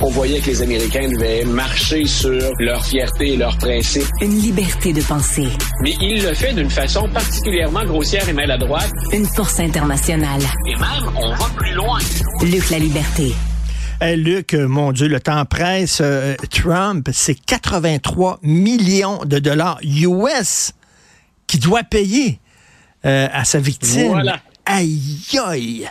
On voyait que les Américains devaient marcher sur leur fierté et leurs principes. Une liberté de penser. Mais il le fait d'une façon particulièrement grossière et maladroite. Une force internationale. Et même, on va plus loin. Luc la liberté. Hey Luc, mon Dieu, le temps presse. Euh, Trump, c'est 83 millions de dollars US qu'il doit payer euh, à sa victime. Voilà. Aïe, aïe.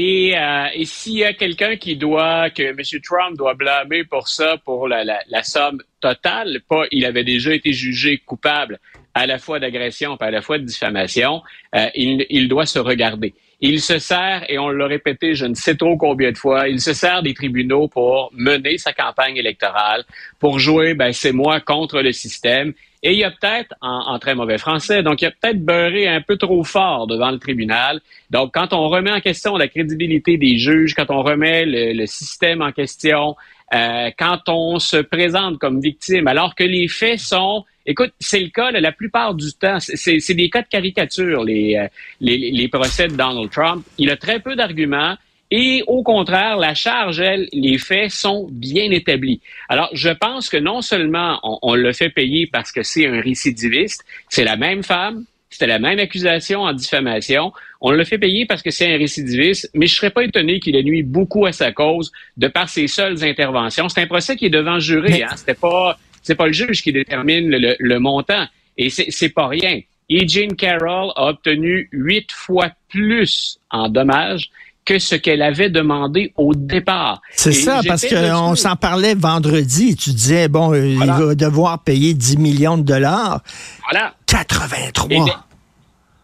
Et, euh, et s'il y a quelqu'un qui doit, que M. Trump doit blâmer pour ça, pour la, somme totale, pas, il avait déjà été jugé coupable à la fois d'agression et à la fois de diffamation, euh, il, il doit se regarder. Il se sert, et on l'a répété je ne sais trop combien de fois, il se sert des tribunaux pour mener sa campagne électorale, pour jouer, ben, c'est moi contre le système. Et il a peut-être, en, très mauvais français, donc il a peut-être beurré un peu trop fort devant le tribunal. Donc, quand on remet en question la crédibilité des juges, quand on remet le, le système en question, euh, quand on se présente comme victime, alors que les faits sont Écoute, c'est le cas là, la plupart du temps. C'est des cas de caricature, les, euh, les, les procès de Donald Trump. Il a très peu d'arguments. Et au contraire, la charge, elle, les faits sont bien établis. Alors, je pense que non seulement on, on le fait payer parce que c'est un récidiviste, c'est la même femme, c'était la même accusation en diffamation. On le fait payer parce que c'est un récidiviste, mais je serais pas étonné qu'il ait nuit beaucoup à sa cause de par ses seules interventions. C'est un procès qui est devant juré, hein. C'était pas, c'est pas le juge qui détermine le, le montant. Et c'est pas rien. E. Jean Carroll a obtenu huit fois plus en dommages que ce qu'elle avait demandé au départ. C'est ça, parce qu'on s'en parlait vendredi. Tu disais, bon, voilà. il va devoir payer 10 millions de dollars. Voilà. 83. Et de,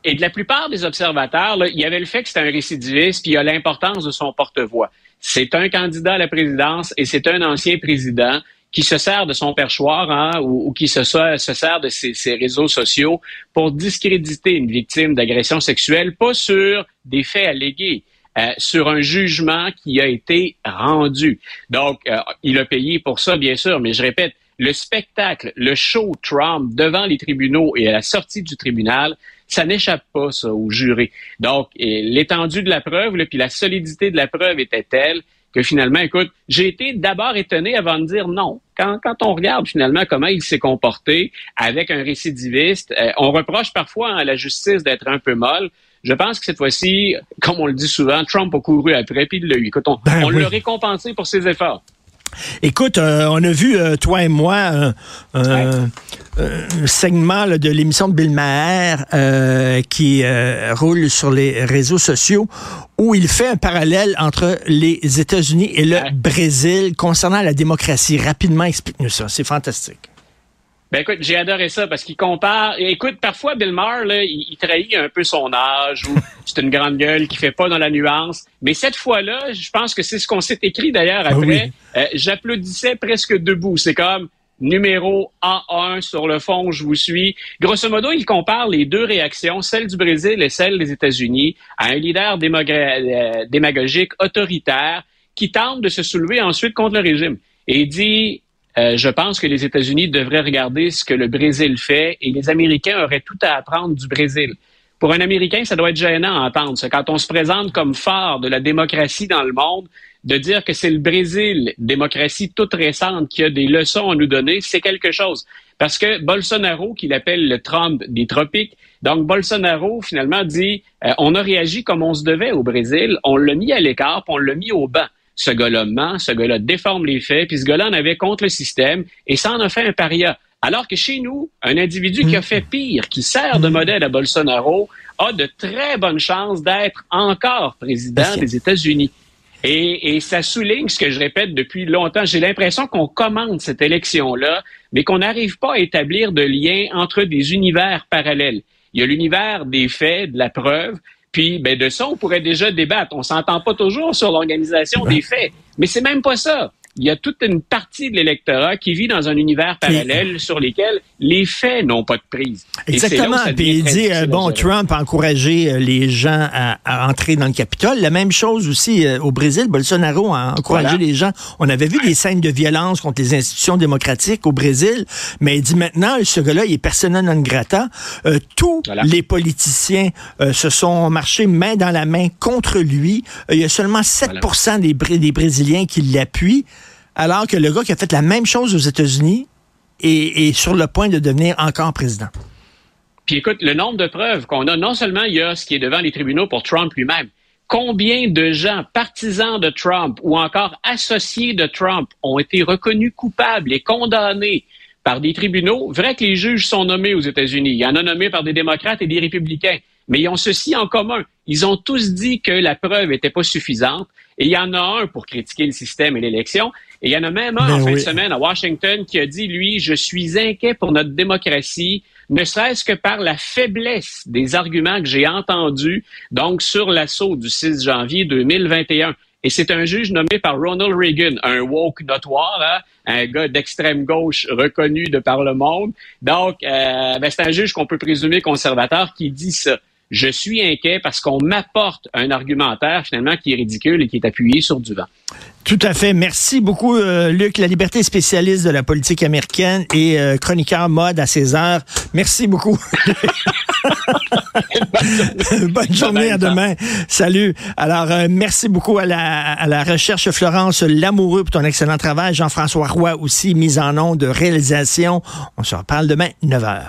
et de la plupart des observateurs, là, il y avait le fait que c'était un récidiviste, puis il y a l'importance de son porte-voix. C'est un candidat à la présidence et c'est un ancien président qui se sert de son perchoir hein, ou, ou, qui se, se sert de ses, ses, réseaux sociaux pour discréditer une victime d'agression sexuelle, pas sur des faits allégués, euh, sur un jugement qui a été rendu. Donc, euh, il a payé pour ça, bien sûr, mais je répète, le spectacle, le show Trump devant les tribunaux et à la sortie du tribunal, ça n'échappe pas, ça, aux jurés. Donc, l'étendue de la preuve, là, puis la solidité de la preuve était telle que finalement, écoute, j'ai été d'abord étonné avant de dire non. Quand, quand on regarde finalement comment il s'est comporté avec un récidiviste, euh, on reproche parfois à la justice d'être un peu molle. Je pense que cette fois-ci, comme on le dit souvent, Trump a couru après, puis il l'a eu. Écoute, on, ben on oui. l'a récompensé pour ses efforts. Écoute, euh, on a vu, euh, toi et moi, euh, un segment là, de l'émission de Bill Maher qui roule sur les réseaux sociaux où il fait un parallèle entre les États-Unis et le ouais. Brésil concernant la démocratie. Rapidement, explique-nous ça. C'est fantastique. Ben écoute, j'ai adoré ça parce qu'il compare. Écoute, parfois Bill Maher, là, il, il, trahit un peu son âge ou c'est une grande gueule qui fait pas dans la nuance. Mais cette fois-là, je pense que c'est ce qu'on s'est écrit d'ailleurs après. Oui. Euh, J'applaudissais presque debout. C'est comme numéro A1 sur le fond, je vous suis. Grosso modo, il compare les deux réactions, celle du Brésil et celle des États-Unis, à un leader euh, démagogique autoritaire qui tente de se soulever ensuite contre le régime. Et il dit euh, je pense que les États-Unis devraient regarder ce que le Brésil fait et les Américains auraient tout à apprendre du Brésil. Pour un Américain, ça doit être gênant à entendre ça. Quand on se présente comme phare de la démocratie dans le monde, de dire que c'est le Brésil, démocratie toute récente, qui a des leçons à nous donner, c'est quelque chose. Parce que Bolsonaro, qu'il appelle le Trump des tropiques, donc Bolsonaro finalement dit, euh, on a réagi comme on se devait au Brésil, on l'a mis à l'écart, on l'a mis au banc ce gars-là ment, ce gars-là déforme les faits, puis ce gars-là en avait contre le système et ça en a fait un paria. Alors que chez nous, un individu mmh. qui a fait pire, qui sert de modèle à Bolsonaro, a de très bonnes chances d'être encore président des États-Unis. Et, et, ça souligne ce que je répète depuis longtemps. J'ai l'impression qu'on commande cette élection-là, mais qu'on n'arrive pas à établir de lien entre des univers parallèles. Il y a l'univers des faits, de la preuve, puis, ben, de ça, on pourrait déjà débattre. On s'entend pas toujours sur l'organisation des faits. Mais c'est même pas ça. Il y a toute une partie de l'électorat qui vit dans un univers parallèle sur lesquels les faits n'ont pas de prise. Exactement. Puis il dit, euh, bon, Trump a encouragé euh, les gens à, à, entrer dans le Capitole. La même chose aussi euh, au Brésil. Bolsonaro a encouragé voilà. les gens. On avait vu des scènes de violence contre les institutions démocratiques au Brésil, mais il dit maintenant, ce gars-là, il est persona non grata. Euh, tous voilà. les politiciens euh, se sont marchés main dans la main contre lui. il y a seulement 7 voilà. des, des Brésiliens qui l'appuient. Alors que le gars qui a fait la même chose aux États-Unis est, est sur le point de devenir encore président. Puis écoute, le nombre de preuves qu'on a, non seulement il y a ce qui est devant les tribunaux pour Trump lui-même, combien de gens partisans de Trump ou encore associés de Trump ont été reconnus coupables et condamnés par des tribunaux? Vrai que les juges sont nommés aux États-Unis. Il y en a nommés par des démocrates et des républicains. Mais ils ont ceci en commun. Ils ont tous dit que la preuve n'était pas suffisante. Et il y en a un pour critiquer le système et l'élection. Et il y en a même un en ben fin de semaine à Washington qui a dit, lui, je suis inquiet pour notre démocratie ne serait-ce que par la faiblesse des arguments que j'ai entendus, donc sur l'assaut du 6 janvier 2021. Et c'est un juge nommé par Ronald Reagan, un woke notoire, hein, un gars d'extrême gauche reconnu de par le monde. Donc, euh, ben, c'est un juge qu'on peut présumer conservateur qui dit ça. Je suis inquiet parce qu'on m'apporte un argumentaire finalement qui est ridicule et qui est appuyé sur du vent. Tout à fait. Merci beaucoup, euh, Luc. La liberté spécialiste de la politique américaine et euh, chroniqueur mode à César. Merci beaucoup. Bonne journée, à demain. Salut. Alors, euh, merci beaucoup à la, à la recherche Florence Lamoureux pour ton excellent travail. Jean-François Roy aussi, mise en nom de réalisation. On se reparle demain, 9 h.